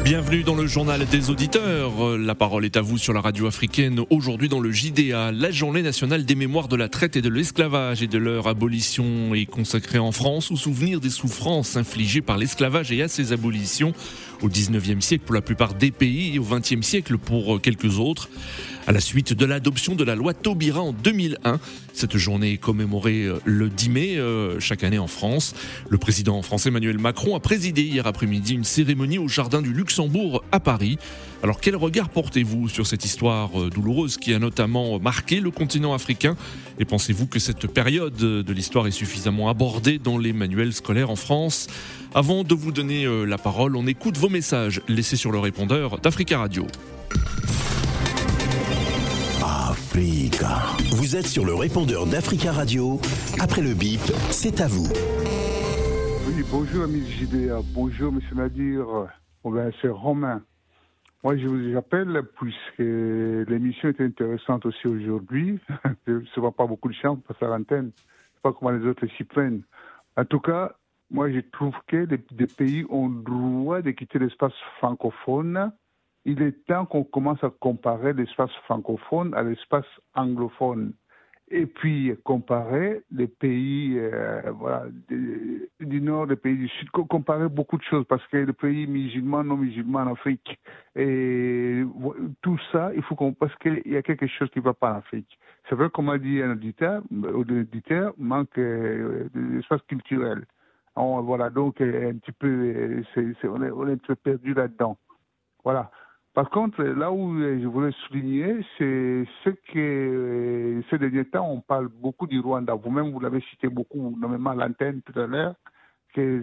Bienvenue dans le journal des auditeurs. La parole est à vous sur la radio africaine. Aujourd'hui dans le JDA, la journée nationale des mémoires de la traite et de l'esclavage et de leur abolition est consacrée en France au souvenir des souffrances infligées par l'esclavage et à ses abolitions au 19e siècle pour la plupart des pays et au 20e siècle pour quelques autres. À la suite de l'adoption de la loi Taubira en 2001, cette journée est commémorée euh, le 10 mai euh, chaque année en France. Le président français Emmanuel Macron a présidé hier après-midi une cérémonie au Jardin du Luxembourg à Paris. Alors quel regard portez-vous sur cette histoire euh, douloureuse qui a notamment marqué le continent africain? Et pensez-vous que cette période de l'histoire est suffisamment abordée dans les manuels scolaires en France? Avant de vous donner la parole, on écoute vos messages laissés sur le répondeur d'Africa Radio. Africa. Vous êtes sur le répondeur d'Africa Radio. Après le bip, c'est à vous. Oui, bonjour, ami JDA. Bonjour, monsieur Nadir. Ben, c'est Romain. Moi, je vous appelle puisque l'émission est intéressante aussi aujourd'hui. je ne vois pas beaucoup de chance pour faire l'antenne. Je ne sais pas comment les autres s'y prennent. En tout cas, moi, je trouve que les, pays ont le droit de quitter l'espace francophone il est temps qu'on commence à comparer l'espace francophone à l'espace anglophone. Et puis comparer les pays euh, du, nord, les pays du sud, comparer beaucoup de choses parce que les pays musulmans, non musulmans en Afrique, et tout ça, il faut qu'on, parce qu'il y a quelque chose qui ne va pas en Afrique. C'est vrai, comme a dit un auditeur, l'auditeur manque euh, d'espace culturel. voilà, donc un petit peu, on, est, on est un peu perdu là-dedans. Voilà. Par contre, là où je voulais souligner, c'est ce que euh, ces derniers temps, on parle beaucoup du Rwanda. Vous-même, vous l'avez cité beaucoup, notamment à l'antenne tout à l'heure, que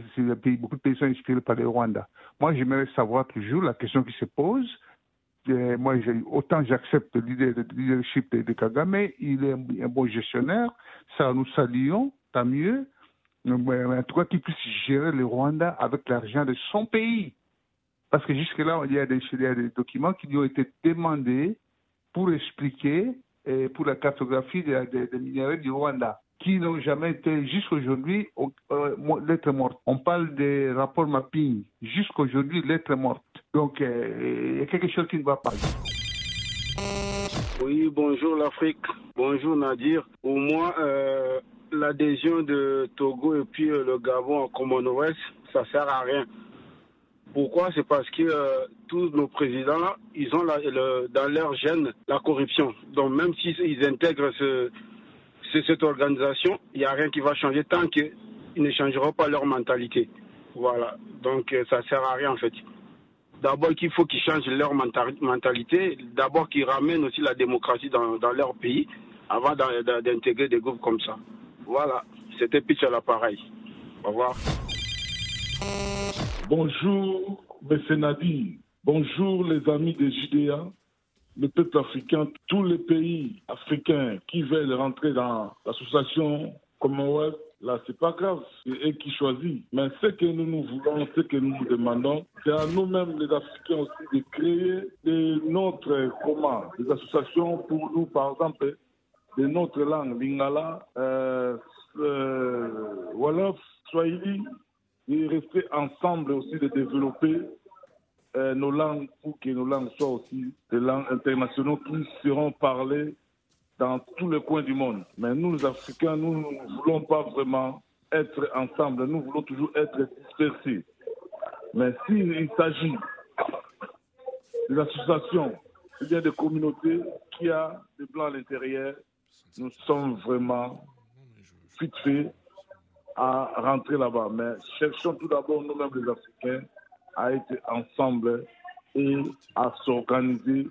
beaucoup de pays sont inspirés par le Rwanda. Moi, j'aimerais savoir toujours la question qui se pose. Euh, moi, autant j'accepte le leadership de, Kagame, il est un, bon gestionnaire, ça nous saluons, tant mieux. Mais en tout cas, qu'il puisse gérer le Rwanda avec l'argent de son pays. Parce que jusque-là, il y, a des, documents qui lui ont été demandés pour expliquer et pour la cartographie des, minéraux du Rwanda, qui n'ont jamais été, jusqu'aujourd'hui, euh, lettres mortes. On parle des rapports mapping, jusqu'aujourd'hui, lettres mortes. Donc, euh, il y a quelque chose qui ne va pas. Oui, bonjour l'Afrique, bonjour Nadir. Au moins, euh, l'adhésion de Togo et puis le Gabon en Commonwealth, ça sert à rien. Pourquoi? C'est parce que euh, tous nos présidents, ils ont dans leur gène la corruption. Donc même s'ils intègrent cette organisation, il n'y a rien qui va changer tant qu'ils ne changeront pas leur mentalité. Voilà. Donc euh, ça ne sert à rien en fait. D'abord qu'il faut qu'ils changent leur mentalité, d'abord qu'ils ramènent aussi la démocratie dans, leur pays avant d'intégrer des groupes comme ça. Voilà. C'était pitch à l'appareil. Au revoir. Bonjour, M. Nadi. Bonjour, les amis des JDA, le peuple africain, tous les pays africains qui veulent rentrer dans l'association Commonwealth. Là, c'est pas grave, c'est eux qui choisissent. Mais ce que nous nous voulons, ce que nous demandons, c'est à nous-mêmes, les Africains aussi, de créer de notre, comment, des associations pour nous, par exemple, de notre langue, lingala, euh, euh, Swahili, et rester ensemble aussi de développer euh, nos langues pour que nos langues soient aussi des langues internationales qui seront parlées dans tous les coins du monde. Mais nous, les Africains, nous ne voulons pas vraiment être ensemble, nous voulons toujours être dispersés. Mais s'il s'agit des associations, y a des communautés qui ont des blancs à l'intérieur, nous sommes vraiment fixés à rentrer là-bas. Mais cherchons tout d'abord nous-mêmes les Africains à être ensemble et à s'organiser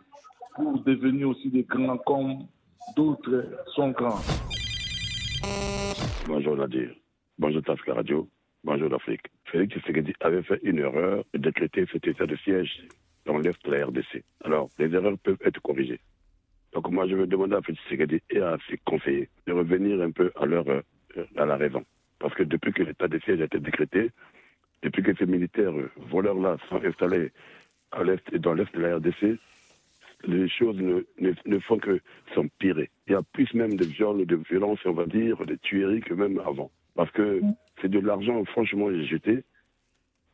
pour devenir aussi des grands comme d'autres sont grands. Bonjour Nadir, bonjour Tafka Radio, bonjour l'Afrique. Félix Tshisekedi avait fait une erreur de décréter cet état de siège dans l'Est de la RDC. Alors, les erreurs peuvent être corrigées. Donc moi, je veux demander à Félix Tshisekedi et à ses conseillers de revenir un peu à, leur, euh, à la raison. Parce que depuis que l'état de siège a été décrété, depuis que ces militaires voleurs-là sont installés à l'est et dans l'est de la RDC, les choses ne, ne, font que s'empirer. Il y a plus même de viols, de violences, on va dire, de tueries que même avant. Parce que mm. c'est de l'argent, franchement, jeté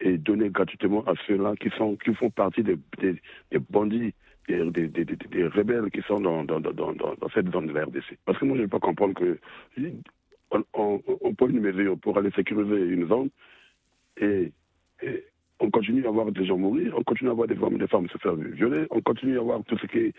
et donné gratuitement à ceux-là qui, sont, qui font partie des, des, bandits, des, des, des, rebelles qui sont dans, dans, dans, dans, cette zone de la RDC. Parce que moi, je ne peux pas comprendre que on, on, peut une mesure pour aller sécuriser une zone et, on continue à voir des gens mourir, on continue à voir des femmes, des femmes se faire violer, on continue à voir tout ce qui,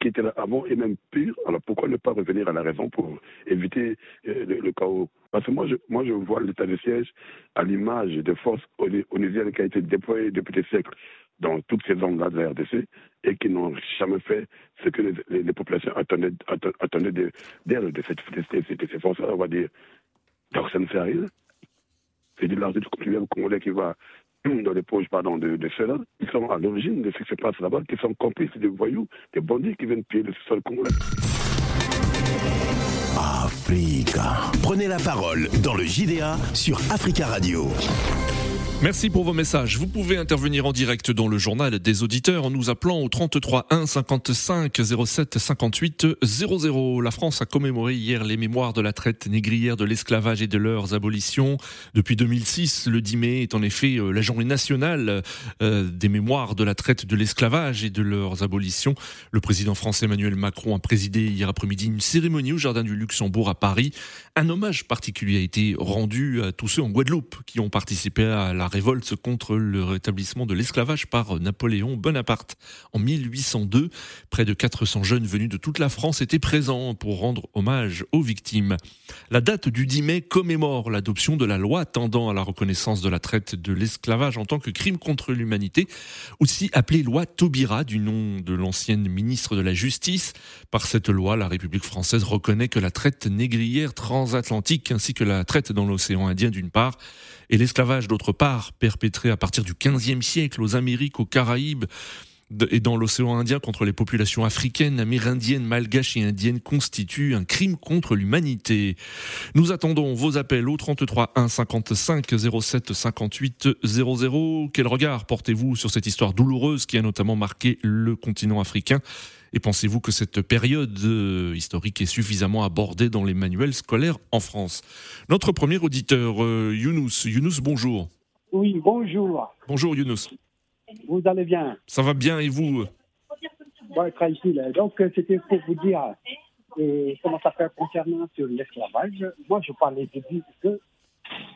qui était là avant et même pire. Alors pourquoi ne pas revenir à la raison pour éviter euh, le, chaos? Parce que moi je, moi, je vois l'état de siège à l'image des forces onusiennes qui a été déployées depuis des siècles dans toutes ces zones-là de la RDC et qui n'ont jamais fait ce que les, populations attendaient, attendaient d'elles, de, de, ces forces on va dire. Fait rien. C'est de l'argent du contribuable congolais qui va dans les poches pardon, de, de ceux-là, qui sont à l'origine de ce qui se passe là-bas, qui sont complices des voyous, des bandits qui viennent piller le sol congolais. Africa. Prenez la parole dans le JDA sur Africa Radio. Merci pour vos messages. Vous pouvez intervenir en direct dans le journal des auditeurs en nous appelant au 33 1 55 07 58 00. La France a commémoré hier les mémoires de la traite négrière, de l'esclavage et de leurs abolitions. Depuis 2006, le 10 mai est en effet euh, la journée nationale euh, des mémoires de la traite, de l'esclavage et de leurs abolitions. Le président français Emmanuel Macron a présidé hier après-midi une cérémonie au Jardin du Luxembourg à Paris. Un hommage particulier a été rendu à tous ceux en Guadeloupe qui ont participé à la révolte contre le rétablissement de l'esclavage par Napoléon Bonaparte en 1802. Près de 400 jeunes venus de toute la France étaient présents pour rendre hommage aux victimes. La date du 10 mai commémore l'adoption de la loi tendant à la reconnaissance de la traite de l'esclavage en tant que crime contre l'humanité, aussi appelée loi Taubira du nom de l'ancienne ministre de la Justice. Par cette loi, la République française reconnaît que la traite négrière transatlantique ainsi que la traite dans l'océan Indien d'une part et l'esclavage d'autre part, perpétré à partir du XVe siècle aux Amériques, aux Caraïbes, et dans l'océan Indien contre les populations africaines, amérindiennes, malgaches et indiennes constitue un crime contre l'humanité. Nous attendons vos appels au 33 1 55 07 58 00. Quel regard portez-vous sur cette histoire douloureuse qui a notamment marqué le continent africain? Et pensez-vous que cette période euh, historique est suffisamment abordée dans les manuels scolaires en France? Notre premier auditeur, euh, Younous. Younous, bonjour. Oui, bonjour. Bonjour Younous. Vous allez bien Ça va bien et vous tranquille. Donc, euh, c'était pour vous dire comment ça fait concernant sur l'esclavage. Moi, je parlais de que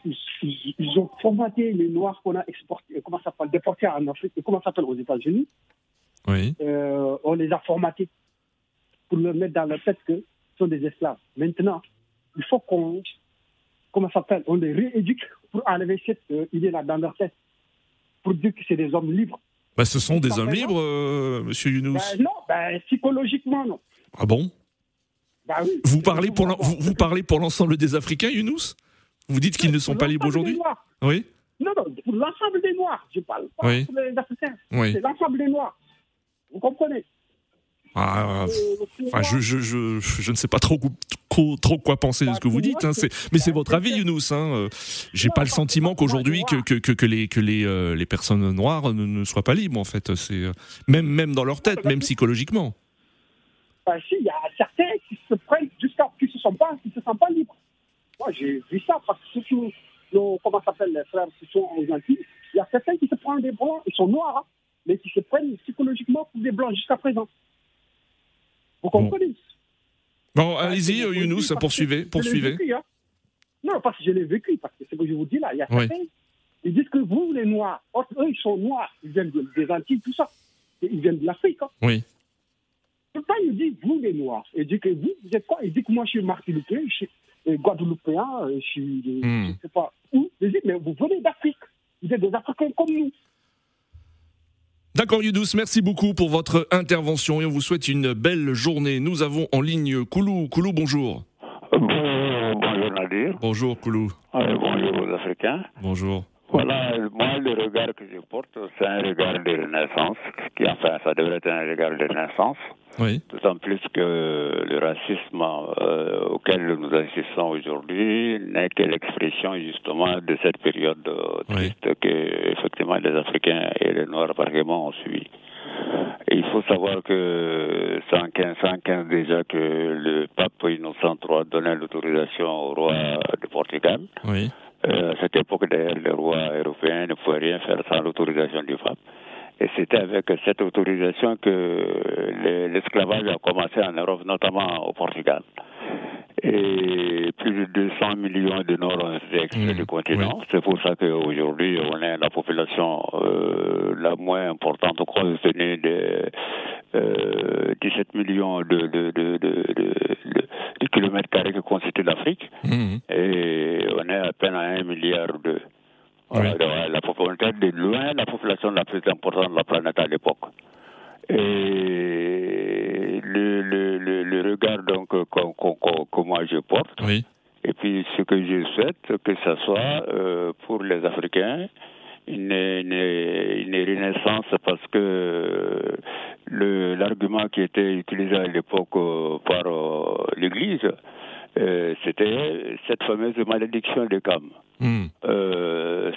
ils, ont formaté les Noirs qu'on a exportés, comment ça s'appelle, déportés en Afrique, comment ça s'appelle aux États-Unis. Oui. Euh, on les a formatés pour leur mettre dans la tête que ce sont des esclaves. Maintenant, il faut qu'on, comment ça s'appelle, on les rééduque pour enlever cette euh, idée-là dans leur tête, pour dire que c'est des hommes libres. Bah, ce sont des hommes libres, euh, monsieur Younous ben Non, ben, psychologiquement, non. Ah bon? Bah oui, vous, parlez pour vous, vous, parlez pour l'ensemble des Africains, Younous? Vous dites qu'ils ne sont pas libres aujourd'hui? Oui Non, non, pour l'ensemble des Noirs, je parle pas pour les Africains. Oui. C'est l'ensemble des Noirs. Vous comprenez? Ah, je, ne sais pas trop, quoi penser de ce que vous dites, hein. mais c'est votre avis, Younous. Hein. J'ai pas le sentiment qu'aujourd'hui que, euh, les personnes noires ne, soient pas libres, en fait. Euh, même, dans leur tête, même psychologiquement. Bah, si, il y a certains qui se prennent jusqu'à qui se sentent pas, se sentent pas libres. Moi, j'ai vu ça parce que surtout nos, comment s'appelle les frères qui sont en Antilles, il y a certains qui se prennent des blancs, ils sont noirs. Hein mais qui se prennent psychologiquement pour des blancs jusqu'à présent. Vous comprenez Bon, allez-y, euh, Younous, poursuivez. poursuivez. Hein. Non, parce que je l'ai vécu, parce que c'est ce que je vous dis là. Il y a certains, ils disent que vous, les Noirs, eux, ils sont noirs, ils viennent des Antilles, tout ça. Ils viennent de l'Afrique. Hein. Oui. Pourtant, ils disent, vous, les Noirs. Ils disent que vous, vous êtes quoi? Ils disent que moi, je suis martiniquais, je suis euh, guadeloupéen, euh, je suis. Hmm. Je ne sais pas où. Ils disent, mais vous venez d'Afrique. Vous êtes des Africains comme nous. D'accord Youdous, merci beaucoup pour votre intervention et on vous souhaite une belle journée. Nous avons en ligne Koulou. Koulou, bonjour. bonjour Nadir. Bonjour Koulou. bonjour aux Africains. Bonjour. Voilà, moi le regard que je porte, c'est un regard de renaissance, qui enfin ça devrait être un regard de renaissance. Oui. D'autant plus que le racisme euh, auquel nous assistons aujourd'hui n'est que l'expression justement de cette période triste que effectivement les Africains et les Noirs vraiment ont suivi. il faut savoir que 115, 115 déjà que le pape Innocent III donnait l'autorisation au roi de Portugal. Oui. Euh, à cette époque, d'ailleurs, les rois européens ne pouvaient rien faire sans l'autorisation du pape. Et c'était avec cette autorisation que l'esclavage a commencé en Europe, notamment au Portugal. Et plus de 200 millions de Nord ont été extraits du continent. C'est pour ça qu'aujourd'hui, on est la population euh, la moins importante, au compte tenu de euh, 17 millions de, de, de, de kilomètres carrés que constitue l'Afrique. Mhm. Et on est à peine à 1 milliard de. Voilà, la population de loin la population la plus importante de la planète à l'époque. Et le, le, le, le regard donc que moi je porte, Oui. et puis ce que je souhaite, que ce soit euh, pour les Africains une, une, une renaissance parce que le l'argument qui était utilisé à l'époque euh, par euh, l'Église, euh, c'était cette fameuse malédiction de Cam, Hmm.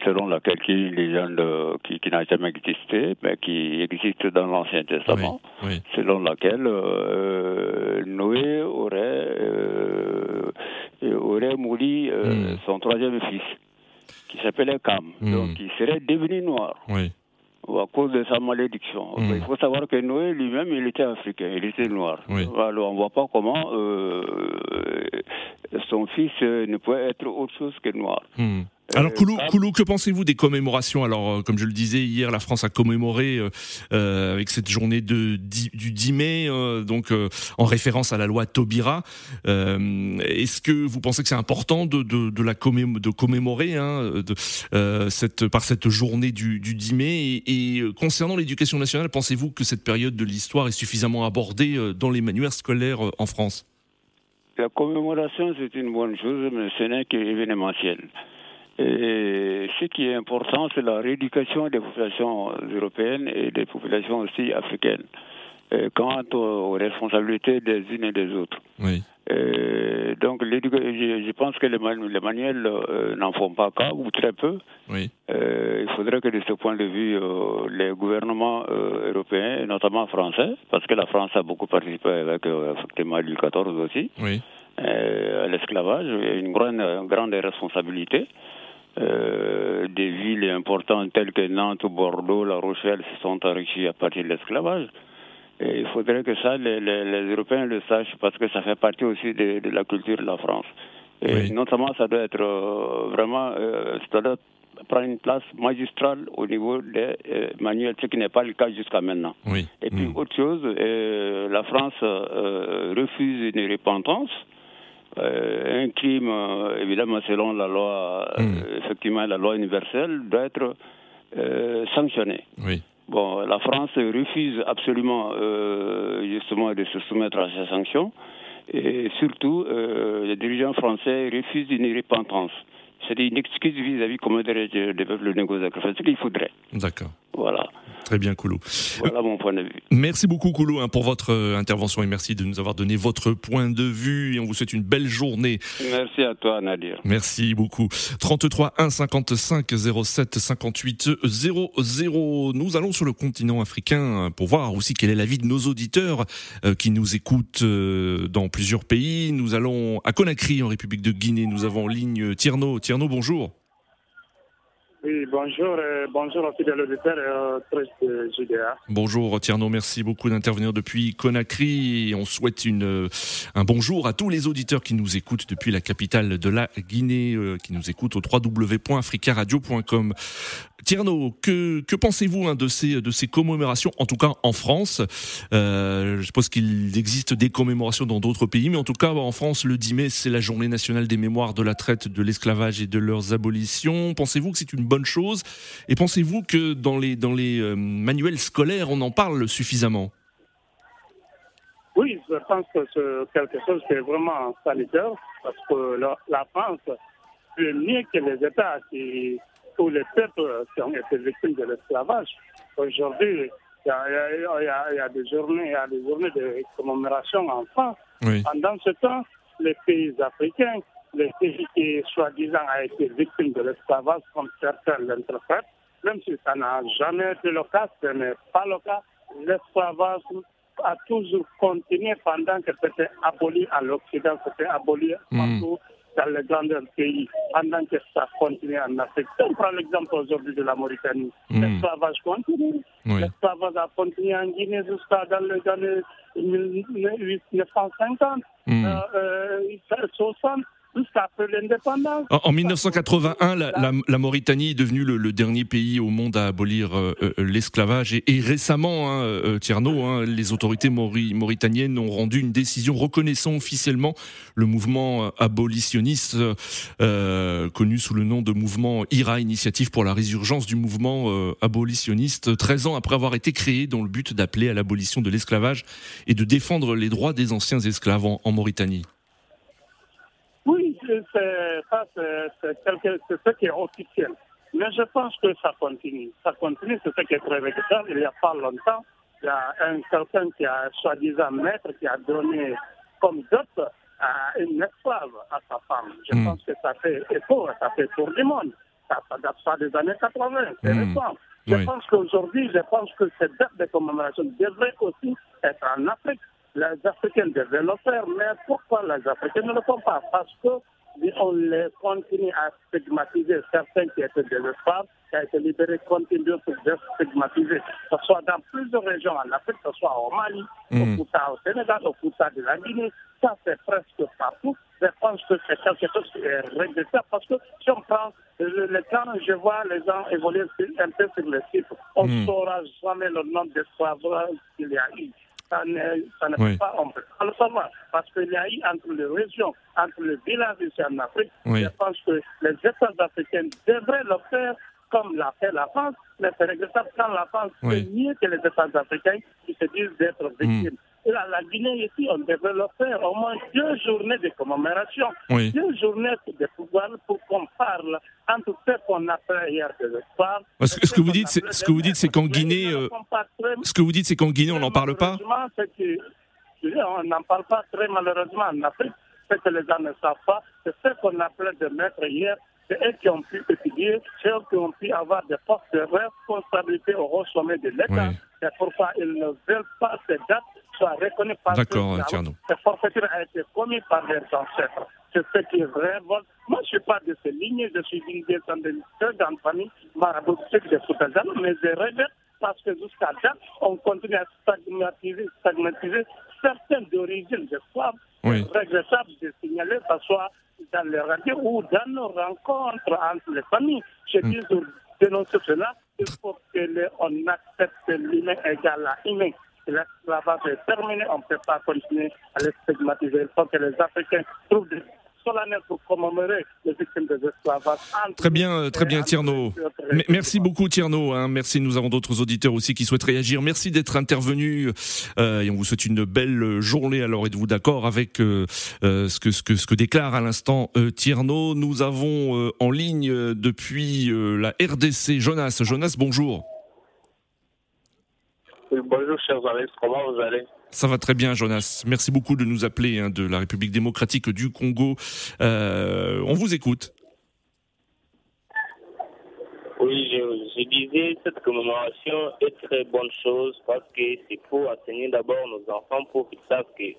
Selon laquelle qui est une légende qui, qui n'a jamais existé, mais qui existe dans l'Ancien Testament, Oui. selon laquelle euh, Noé aurait, euh, aurait mouru euh, Hmm. son troisième fils, qui s'appelait Cam, Hmm. donc il serait devenu noir Oui. à cause de sa malédiction. Mm. Il faut savoir que Noé lui-même, il était africain, il était noir. Oui. Alors on ne voit pas comment euh, son fils ne pouvait être autre chose que noir. Hmm. Alors, Euh, Koulou, Cam- Koulou, que pensez-vous des commémorations? Alors, euh, comme je le disais hier, la France a commémoré euh, euh, avec cette journée de, du 10 mai, euh, donc euh, en référence à la loi Taubira. Euh, Est-ce que vous pensez que c'est important de, de, de la de commémorer hein, de, euh, cette, par cette journée du, du 10 mai? Et, et, euh, concernant l'éducation nationale, pensez-vous que cette période de l'histoire est suffisamment abordée euh, dans les manuels scolaires euh, en France? La commémoration, c'est une bonne chose, mais ce n'est qu'événementiel. Et ce qui est important, c'est la rééducation des populations européennes et des populations aussi africaines, euh, quant aux, responsabilités des unes et des autres. Oui. Euh, donc, je, je pense que les, manu- les manuels euh, n'en font pas cas, ou très peu. Oui. Euh, il faudrait que de ce point de vue, les gouvernements européens, et notamment français, parce que la France a beaucoup participé avec effectivement Louis XIV aussi, Oui. à l'esclavage, grande, une grande responsabilité. Euh, des villes importantes telles que Nantes, Bordeaux, La Rochelle se sont enrichies à partir de l'esclavage. Et il faudrait que ça, les, les- les Européens le sachent parce que ça fait partie aussi de, de la culture de la France. Et Oui. notamment, ça doit être euh, vraiment, euh, ça doit prendre une place magistrale au niveau des euh, manuels, ce qui n'est pas le cas jusqu'à maintenant. Oui. Et puis Hmm. autre chose, la France refuse une repentance. Euh, un crime, euh, évidemment, selon la loi, euh, Mm. effectivement, la loi universelle, doit être euh, sanctionné. Oui. Bon, la France refuse absolument, justement, de se soumettre à ces sanctions. Et surtout, les dirigeants français refusent une repentance. C'est une excuse vis-à-vis, comment dirais-je, des peuples négociateurs. C'est ce qu'il faudrait. D'accord. Voilà. Très bien, Koulou. Voilà mon point de vue. Merci beaucoup, Koulou, hein, pour votre euh, intervention et merci de nous avoir donné votre point de vue. Et on vous souhaite une belle journée. Merci à toi, Nadir. Merci beaucoup. 33 1 55 07 58 00. Nous allons sur le continent africain pour voir aussi quel est l'avis de nos auditeurs euh, qui nous écoutent euh, dans plusieurs pays. Nous allons à Conakry, en République de Guinée. Nous avons en ligne Tierno. Tierno, bonjour. Oui, bonjour, euh, bonjour aux fidèles auditeurs et aux tristes de JDA. Bonjour Tierno, merci beaucoup d'intervenir depuis Conakry on souhaite euh, un bonjour à tous les auditeurs qui nous écoutent depuis la capitale de la Guinée, euh, qui nous écoutent au www.africaradio.com. Tierno, que, que pensez-vous hein, de, ces, commémorations, en tout cas en France? Euh, Je suppose qu'il existe des commémorations dans d'autres pays, mais en tout cas en France, le 10 mai, c'est la journée nationale des mémoires de la traite, de l'esclavage et de leurs abolitions. Pensez-vous que c'est une bonne chose Et pensez-vous que dans les, dans les euh, manuels scolaires, on en parle suffisamment? Oui, je pense que c'est quelque chose qui est vraiment sanitaire parce que la, la France, c'est mieux que les États qui, tous les peuples qui ont été victimes de l'esclavage. Aujourd'hui, il y, a, il, y a, il, y a, il y a des journées, il y a des journées de commémoration en France. Oui. Pendant ce temps, les pays africains, les pays qui soi-disant ont été victimes de l'esclavage, comme certains l'interprètent, même si ça n'a jamais été le cas, ce n'est pas le cas, l'esclavage a toujours continué pendant que c'était aboli à l'Occident, c'était aboli Hmm. partout dans les grands pays, pendant que ça continue en Afrique. Si on prend l'exemple aujourd'hui de la Mauritanie, Hmm. l'esclavage continue. Oui. L'esclavage a continué en Guinée jusqu'à dans les années 1950, Hmm. euh, euh, 60, En, en 1981, la, la- la Mauritanie est devenue le, le dernier pays au monde à abolir euh, euh, l'esclavage. Et, et récemment, hein, euh, Tierno, hein, les autorités mauri- mauritaniennes ont rendu une décision reconnaissant officiellement le mouvement euh, abolitionniste euh, connu sous le nom de mouvement IRA, Initiative pour la résurgence du mouvement euh, abolitionniste, 13 ans après avoir été créé dans le but d'appeler à l'abolition de l'esclavage et de défendre les droits des anciens esclaves en- en Mauritanie. Ça, c'est ce qui est officiel. Mais je pense que ça continue. Ça continue, c'est ce qui est très regrettable. Il n'y a pas longtemps, il y a un quelqu'un qui a soi-disant maître qui a donné comme dot à une esclave à sa femme. Je Mm. pense que ça fait écho, ça fait tour du monde. Ça, ça date pas des années 80, c'est Mm. récent. Je Oui. pense qu'aujourd'hui, je pense que cette date de commémoration devrait aussi être en Afrique. Les Africains devaient le faire, mais pourquoi les Africains ne le font pas? Parce que on les continue à stigmatiser. Certains qui étaient des esclaves, qui ont été libérés, continuent de stigmatiser. Que ce soit dans plusieurs régions en Afrique, que ce soit au Mali, au Fouta, au Sénégal, au Fouta de la Guinée, ça c'est presque partout. Je pense que c'est quelque chose qui est regrettable parce que si on prend le, le temps, je vois les gens évoluer un peu sur le site, on ne Mm. saura jamais le nombre d'esclaves qu'il y a eu. Ça ne, ça ne Oui. peut pas, on peut pas le savoir. Parce qu'il y a eu entre les régions, entre les villages ici en Afrique, Oui. je pense que les États africains devraient le faire comme l'a fait la France, mais c'est regrettable quand la France Oui. fait mieux que les États africains qui se disent d'être Mm. victimes. La Guinée ici, on devrait faire au moins deux journées de commémoration, Oui. deux journées de pouvoir pour qu'on parle entre ce qu'on appelle hier des espoirs. Parce que ce que vous dites, c'est- ce que vous dites, c'est qu'en Guinée, euh, Ce que vous dites, c'est qu'en Guinée, on n'en parle pas c'est que- on n'en parle pas très malheureusement en Afrique. Ce que les gens ne savent pas, c'est ce qu'on appelait de maîtres hier. C'est eux qui ont pu étudier, c'est eux qui ont pu avoir des postes de responsabilité au haut sommet de l'État. Oui. C'est pourquoi ils ne veulent pas que ces dates soient reconnues par D'accord, Tierno. Cette forfaiture a été commise par leurs ancêtres. C'est ce qui révolte. Moi, je ne suis pas de ces lignes, je suis d'une descendance dans une famille maraboutique de Soutazan, mais je regrette parce que jusqu'à date, on continue à stigmatiser, stigmatiser certaines d'origine d'esclaves. Oui. C'est regrettable de signaler, que ce soit dans les radios ou dans nos rencontres entre les familles. Je Mm. dis de dénoncer cela, il faut que le- on accepte l'humain égal à humain. L'esclavage est terminé, on ne peut pas continuer à le stigmatiser. Il faut que les Africains trouvent des pour commémorer les victimes des esclavages. Très bien, euh, très bien, Tierno. Merci beaucoup, Tierno. hein. Merci. Nous avons d'autres auditeurs aussi qui souhaitent réagir. Merci d'être intervenu euh, et on vous souhaite une belle journée. Alors, êtes-vous d'accord avec euh, ce que ce que ce que déclare à l'instant euh, Tierno Nous avons euh, en ligne depuis euh, la RDC Jonas. Jonas, bonjour. Oui, bonjour, chers amis, comment vous allez? Ça va très bien, Jonas. Merci beaucoup de nous appeler hein, de la République démocratique du Congo. Euh, on vous écoute. Oui, je, disais, cette commémoration est très bonne chose parce que c'est pour enseigner d'abord nos enfants pour qu'ils savent que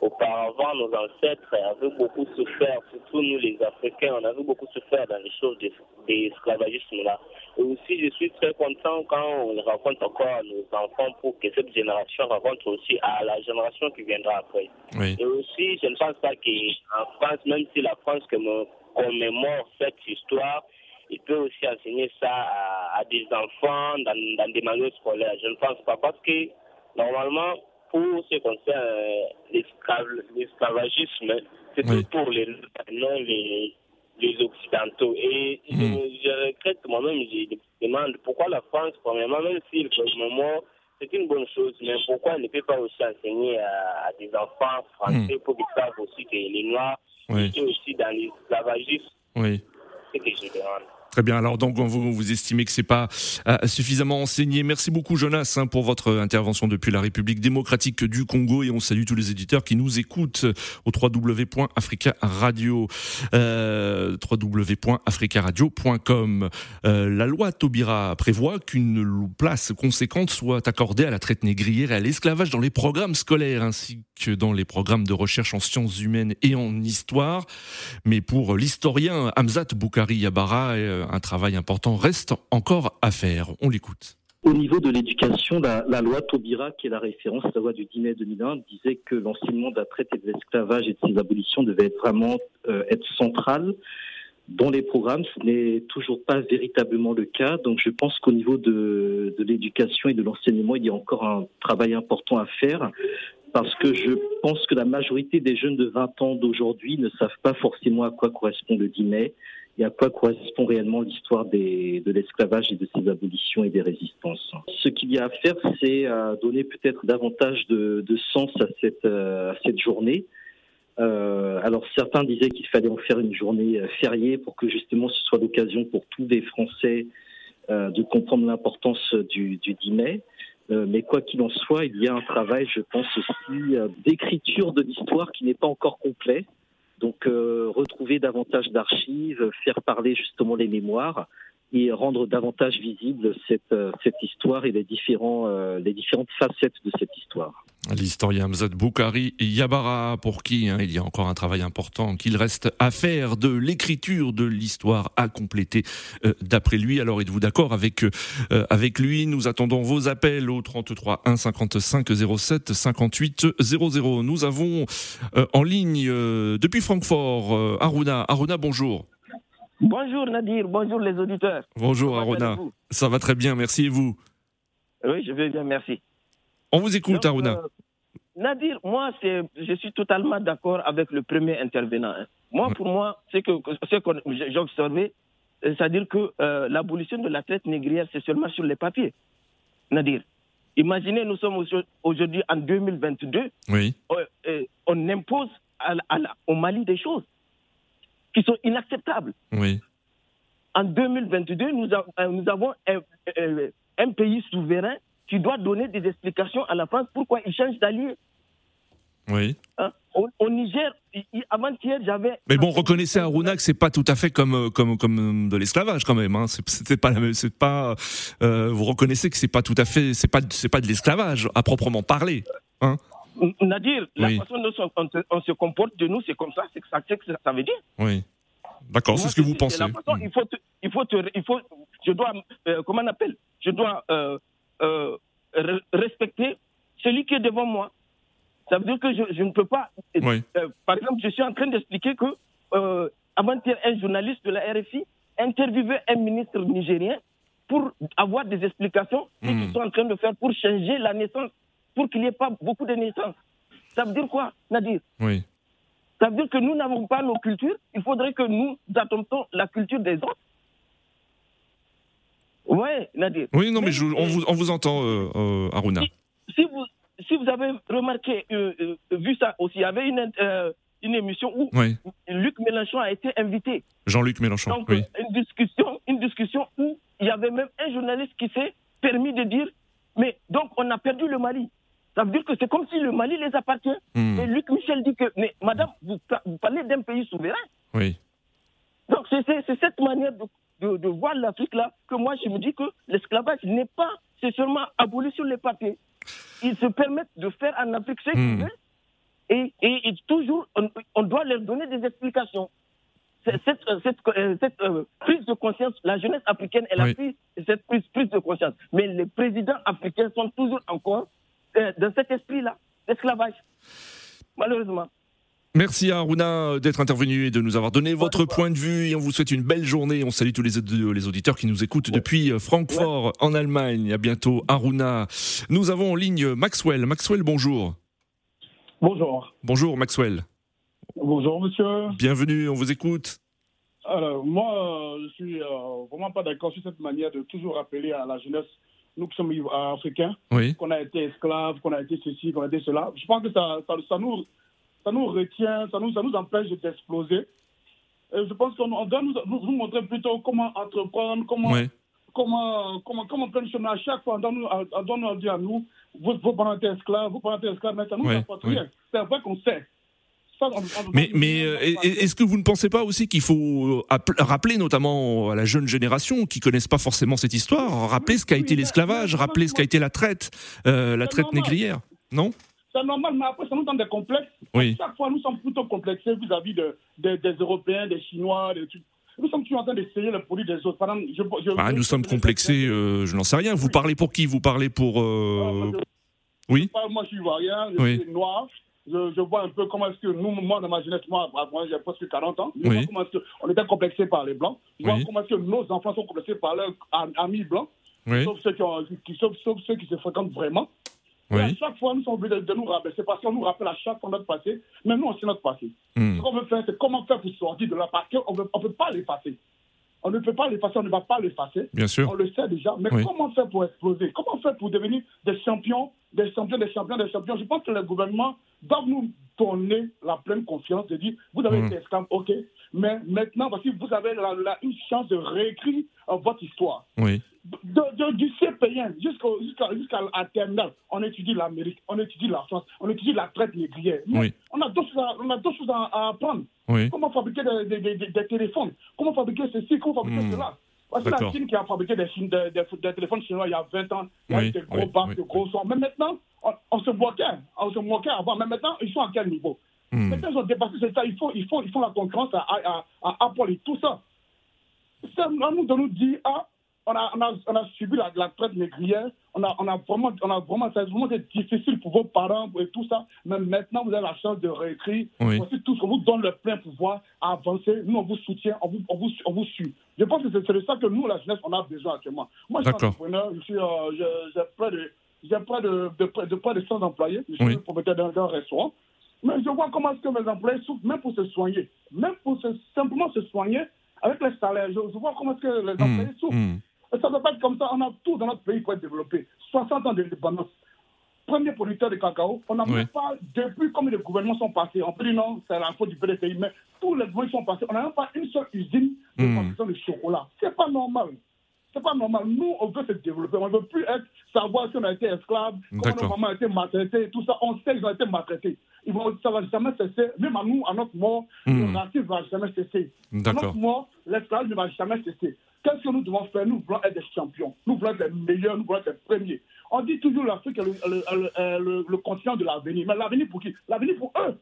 auparavant, nos ancêtres avaient beaucoup souffert, surtout nous les Africains, on avait beaucoup souffert dans les choses de, de l'esclavagisme-là. Et aussi, je suis très content quand on raconte encore à nos enfants pour que cette génération raconte aussi à la génération qui viendra après. Oui. Et aussi, je ne pense pas qu'en France, même si la France commémore cette histoire, il peut aussi enseigner ça à, à des enfants dans, dans des manuels scolaires. Je ne pense pas parce que normalement, pour ce qui concerne euh, l'esclav- l'esclavagisme, c'est Oui. pour les non les, les occidentaux. Et je, Mhm. je regrette moi-même, je demande pourquoi la France, premièrement, même s'il commémore, c'est une bonne chose, mais pourquoi elle ne peut pas aussi enseigner à, à des enfants français pour qu'ils savent aussi que les Noirs Oui. étaient aussi dans l'esclavagisme? Oui. C'est ce que je demande. Très bien. Alors donc vous, estimez que c'est pas euh, suffisamment enseigné. Merci beaucoup Jonas hein, pour votre intervention depuis la République démocratique du Congo et on salue tous les éditeurs qui nous écoutent au www.africaradio euh, www.africaradio.com. Euh, la loi Taubira prévoit qu'une place conséquente soit accordée à la traite négrière et à l'esclavage dans les programmes scolaires ainsi que dans les programmes de recherche en sciences humaines et en histoire. Mais pour l'historien Hamzat Boukari Yabara, euh, un travail important reste encore à faire. On l'écoute. Au niveau de l'éducation, la, loi Taubira, qui est la référence, la loi du 10 mai 2001, disait que l'enseignement de la traite et de l'esclavage et de ses abolitions devait vraiment euh, être central dans les programmes. Ce n'est toujours pas véritablement le cas. Donc je pense qu'au niveau de, de l'éducation et de l'enseignement, il y a encore un travail important à faire parce que je pense que la majorité des jeunes de 20 ans d'aujourd'hui ne savent pas forcément à quoi correspond le 10 mai et à quoi correspond réellement l'histoire de l'esclavage et de ses abolitions et des résistances. Ce qu'il y a à faire, c'est euh, donner peut-être davantage de, sens à cette, euh, à cette journée. Euh, alors certains disaient qu'il fallait en faire une journée fériée pour que justement ce soit l'occasion pour tous les Français de comprendre l'importance du, du 10 mai. mais quoi qu'il en soit, il y a un travail, je pense aussi, d'écriture de l'histoire qui n'est pas encore complet. Donc euh, retrouver davantage d'archives, faire parler justement les mémoires et rendre davantage visible cette, euh, cette histoire et les, différents, euh, les différentes facettes de cette histoire. L'historien Mzad Boukari Yabara, pour qui hein, il y a encore un travail important qu'il reste à faire de l'écriture de l'histoire à compléter d'après lui. Alors êtes-vous d'accord avec, avec lui? Nous attendons vos appels au 33 1 55 07 58 00. Nous avons en ligne depuis Francfort Aruna. Aruna, bonjour. Bonjour Nadir, bonjour les auditeurs. Bonjour Aruna. Ça va très bien, merci et vous Oui, je vais bien, merci. On vous écoute Aruna. Euh, Nadir, moi, je suis totalement d'accord avec le premier intervenant. Hein. Moi, pour moi, c'est que ce que j'ai observé, euh, c'est-à-dire que euh, l'abolition de la traite négrière, c'est seulement sur les papiers. Nadir. Imaginez, nous sommes aujourd'hui en 2022. Oui. on impose au Mali des choses qui sont inacceptables. Oui. En 2022, nous, euh, nous avons un, pays souverain qui doit donner des explications à la France pourquoi il change d'allié. Oui. Hein? Au, Niger, avant-hier, j'avais. Mais bon, reconnaissez à Aruna que c'est pas tout à fait comme euh, comme comme de l'esclavage quand même. Hein. C'était pas c'est pas. Euh, vous reconnaissez que c'est pas tout à fait c'est pas c'est pas de l'esclavage à proprement parler. Hein Nadir, la façon dont on, se comporte de nous, c'est comme ça, c'est que ça, que ça veut dire. Oui. D'accord, c'est ce que vous pensez. La façon, il faut, il faut, il faut, je dois, euh, comment on appelle, je dois euh, euh, respecter celui qui est devant moi. Ça veut dire que je, je ne peux pas. par exemple, je suis en train d'expliquer que avant-hier, un journaliste de la RFI interviewait un ministre nigérien pour avoir des explications mmh. qu'ils sont en train de faire pour changer la naissance pour qu'il n'y ait pas beaucoup de naissances. Ça veut dire quoi, Nadir? Oui. Ça veut dire que nous n'avons pas nos cultures. Il faudrait que nous adoptons la culture des autres. Oui, Nadir. Oui, non, mais, on, vous, on, vous, entend, euh, euh, Aruna. Si, vous, si vous avez remarqué, euh, vu ça aussi, il y avait une, une émission où Luc Mélenchon a été invité. Jean-Luc Mélenchon, Donc, oui. Une discussion, une discussion où il y avait même un journaliste qui s'est permis de dire mais donc, on a perdu le Mali. Ça veut dire que c'est comme si le Mali les appartient. Hmm. Et Luc Michel dit que, mais madame, vous, parlez d'un pays souverain. Oui. Donc, c'est cette manière de, voir l'Afrique-là que moi, je me dis que l'esclavage n'est pas, c'est seulement aboli sur les papiers. Ils se permettent de faire en Afrique ce qu'ils hmm. veulent. Et, et, toujours, on, doit leur donner des explications cette, euh, cette, euh, cette euh, prise de conscience, la jeunesse africaine, elle a pris cette prise, prise, de conscience. Mais les présidents africains sont toujours encore dans cet esprit-là, l'esclavage, malheureusement. Merci à Aruna d'être intervenu et de nous avoir donné votre point de vue. Et on vous souhaite une belle journée. On salue tous les, les auditeurs qui nous écoutent depuis Francfort, en Allemagne. À bientôt, Aruna. Nous avons en ligne Maxwell. Maxwell, bonjour. Bonjour. Bonjour, Maxwell. Bonjour monsieur. Bienvenue, on vous écoute. Alors moi, je suis euh, vraiment pas d'accord sur cette manière de toujours rappeler à la jeunesse, nous qui sommes africains, qu'on a été esclaves, qu'on a été ceci, qu'on a été cela. Je pense que ça, ça, nous, ça nous retient, ça nous, ça nous empêche d'exploser. je pense qu'on doit nous, nous, montrer plutôt comment entreprendre, comment, comment, comment, comment prendre chemin à chaque fois. On doit nous, dire à nous, vous, vous parents êtes esclaves, vous parents êtes esclaves, mais ça nous apporte rien. C'est vrai qu'on sait. mais, mais euh, est-ce que vous ne pensez pas aussi qu'il faut euh, rappeler notamment à la jeune génération qui connaissent pas forcément cette histoire, rappeler ce qu'a été l'esclavage, rappeler ce qu'a été la traite, euh, la traite négrière, non? C'est normal, mais après, ça nous donne des complexes. Oui. Chaque fois, nous sommes plutôt complexés vis-à-vis de, des Européens, des Chinois, des trucs. Nous sommes toujours en train d'essayer le produit des autres. je, je, ah, nous sommes complexés, euh, je n'en sais rien. Vous parlez pour qui? Vous parlez pour. Euh... Ah, oui? Moi, je suis ivoirien, je oui. suis noir. Je, vois un peu comment est-ce que nous, moi, dans ma jeunesse, moi, moi j'ai presque 40 ans, je oui. vois comment est-ce qu'on était complexés par les Blancs. Je vois comment est-ce que nos enfants sont complexés par leurs amis blancs. Sauf, ceux qui ont, qui, sauf, sauf ceux qui se fréquentent vraiment. Oui. à chaque fois, nous sommes obligés de, nous rappeler. C'est parce qu'on nous rappelle à chaque fois notre passé, mais nous, on sait notre passé. Hmm. Ce qu'on veut faire, c'est comment faire pour sortir de là, parce qu'on ne peut pas l'effacer. On ne peut pas l'effacer, on ne va pas l'effacer. Bien sûr. On le sait déjà. Mais comment faire pour exploser? Comment faire pour devenir des champions, des champions, des champions, des champions? Je pense que le gouvernement doit nous donner la pleine confiance de dire vous avez hmm. été esclave, ok, mais maintenant, voici, vous avez la, une chance de réécrire euh, votre histoire. Oui. De, du CPN jusqu'à jusqu'à la terminale, on étudie l'Amérique, on étudie la France, on étudie la traite négrière. Oui. On a d'autres choses, choses à, apprendre. Oui. Comment fabriquer des, des, des, téléphones? Comment fabriquer ceci? Comment fabriquer hmm. cela? C'est la Chine qui a fabriqué des, des, téléphones chinois il y a 20 ans. Il y a des gros bacs, des gros sons. Mais maintenant, on, on, se moquait. On se moquait avant. Mais maintenant, ils sont à quel niveau? Hmm. Maintenant, ils ont dépassé ça. Il faut, il faut, ils font la concurrence à, à, à Apple et tout ça. C'est à nous de nous dire, ah, on a, on a, on a subi la, la, traite négrière, on a, on a vraiment, on a vraiment, a vraiment été difficile pour vos parents et tout ça, mais maintenant vous avez la chance de réécrire. Oui. Voici tout ce qu'on vous donne le plein pouvoir à avancer. Nous, on vous soutient, on vous, on vous, on vous suit. Je pense que c'est de ça que nous, la jeunesse, on a besoin actuellement. Moi, je suis entrepreneur, je suis, euh, j'ai près de, j'ai près de, de, de, près de 100 employés. Je suis oui. propriétaire d'un restaurant. Mais je vois comment est-ce que mes employés souffrent, même pour se soigner, même pour se, simplement se soigner avec les salaires. Je, vois comment est-ce que les mmh, employés souffrent. Mmh. Ça ne doit pas être comme ça. On a tout dans notre pays pour être développé. 60 ans d'indépendance. Premier producteur de cacao. On n'a même pas, depuis comme les gouvernements sont passés, on peut dire non, c'est la faute du PDCI, mais tous les gouvernements sont passés. On n'a même pas une seule usine de mmh. production de chocolat. C'est pas normal. C'est pas normal. Nous, on veut se développer. On ne veut plus être, savoir si on a été esclave, comment nos mamans ont été maltraitées, tout ça. On sait qu'ils ont été maltraités. Ils vont, ça ne va jamais cesser. Même à nous, à notre mort, mmh. le racisme ne va jamais cesser. À notre mort, l'esclavage ne va jamais cesser. Qu'est-ce que nous devons faire? Nous voulons être des champions. Nous voulons être les meilleurs. Nous voulons être les premiers. On dit toujours l'Afrique est le, le, le, le, continent de l'avenir. Mais l'avenir pour qui? L'avenir pour eux.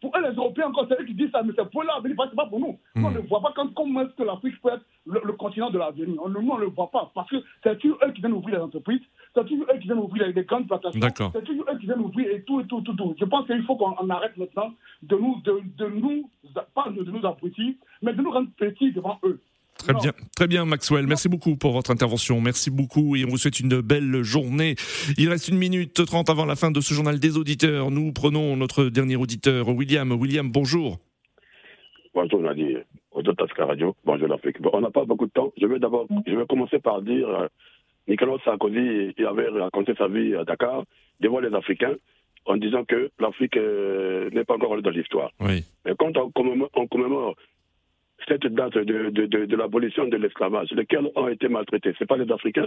Pour eux, les Européens, encore, c'est eux qui disent ça, mais c'est pour l'avenir, c'est pas pour nous. On ne voit pas comment est-ce que l'Afrique peut être le, continent de l'avenir. Nous, on ne le voit pas, parce que c'est toujours eux qui viennent ouvrir les entreprises, c'est toujours eux qui viennent ouvrir les, grandes plantations, c'est toujours eux qui viennent ouvrir et tout, et tout, tout, tout. Je pense qu'il faut qu'on arrête maintenant de nous, de, de nous, pas de nous abrutir, mais de nous rendre petits devant eux. Très bien, très bien Maxwell. Merci beaucoup pour votre intervention. Merci beaucoup et on vous souhaite une belle journée. Il reste une minute trente avant la fin de ce journal des auditeurs. Nous prenons notre dernier auditeur, William. William, bonjour. Bonjour Nadir, Tasca Radio. Bonjour l'Afrique. on n'a pas beaucoup de temps. Je vais d'abord, je vais commencer par dire, euh, Nicolas Sarkozy, il avait raconté sa vie à Dakar devant les Africains en disant que l'Afrique euh, n'est pas encore dans l'histoire. Oui. Mais quand on commémore cette date de, de, de, de l'abolition de l'esclavage, lesquels ont été maltraités. Ce pas les Africains.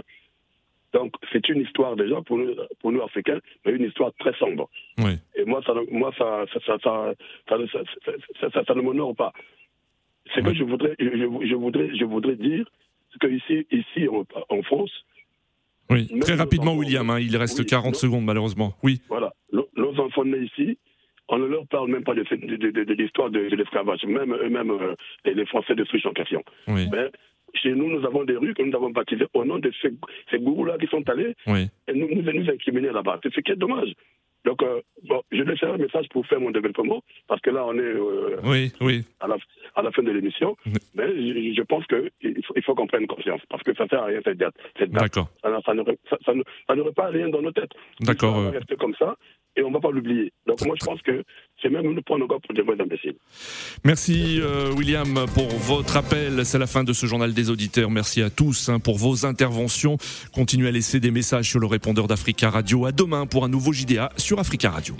Donc, c'est une histoire déjà pour nous, pour nous Africains, mais une histoire très sombre. Oui. Et moi, ça, moi, ça, ça, ça, ça, ça ne m'honore pas. Ce que je voudrais, je, je, voudrais, je voudrais dire, c'est qu'ici, ici, en, en France, oui, très rapidement, William, hein, il reste 40 secondes, malheureusement. Oui. Voilà. Nos enfants nés ici, on ne leur parle même pas de, l'histoire de, l'esclavage, même eux-mêmes, euh, les Français de souche en question. Mais chez nous, nous avons des rues que nous avons baptisées au nom de ces, ces gourous-là qui sont allés et nous, nous, nous incriminer là-bas. C'est ce qui est dommage. Donc, euh, bon, je un message pour faire mon développement, parce que là, on est euh, oui, oui. À, la, à la fin de l'émission. Mais je, je pense qu'il faut, il faut qu'on prenne conscience, parce que ça ne sert à rien cette date. Cette date. Ça, ça, ça, ça n'aurait pas rien dans nos têtes. D'accord. On va rester comme ça, et on ne va pas l'oublier. Donc, moi, je pense que c'est même nous prendre encore pour des vrais imbéciles. Merci, euh, William, pour votre appel. C'est la fin de ce journal des auditeurs. Merci à tous hein, pour vos interventions. Continuez à laisser des messages sur le répondeur d'Africa Radio. À demain pour un nouveau JDA sur Africa Radio.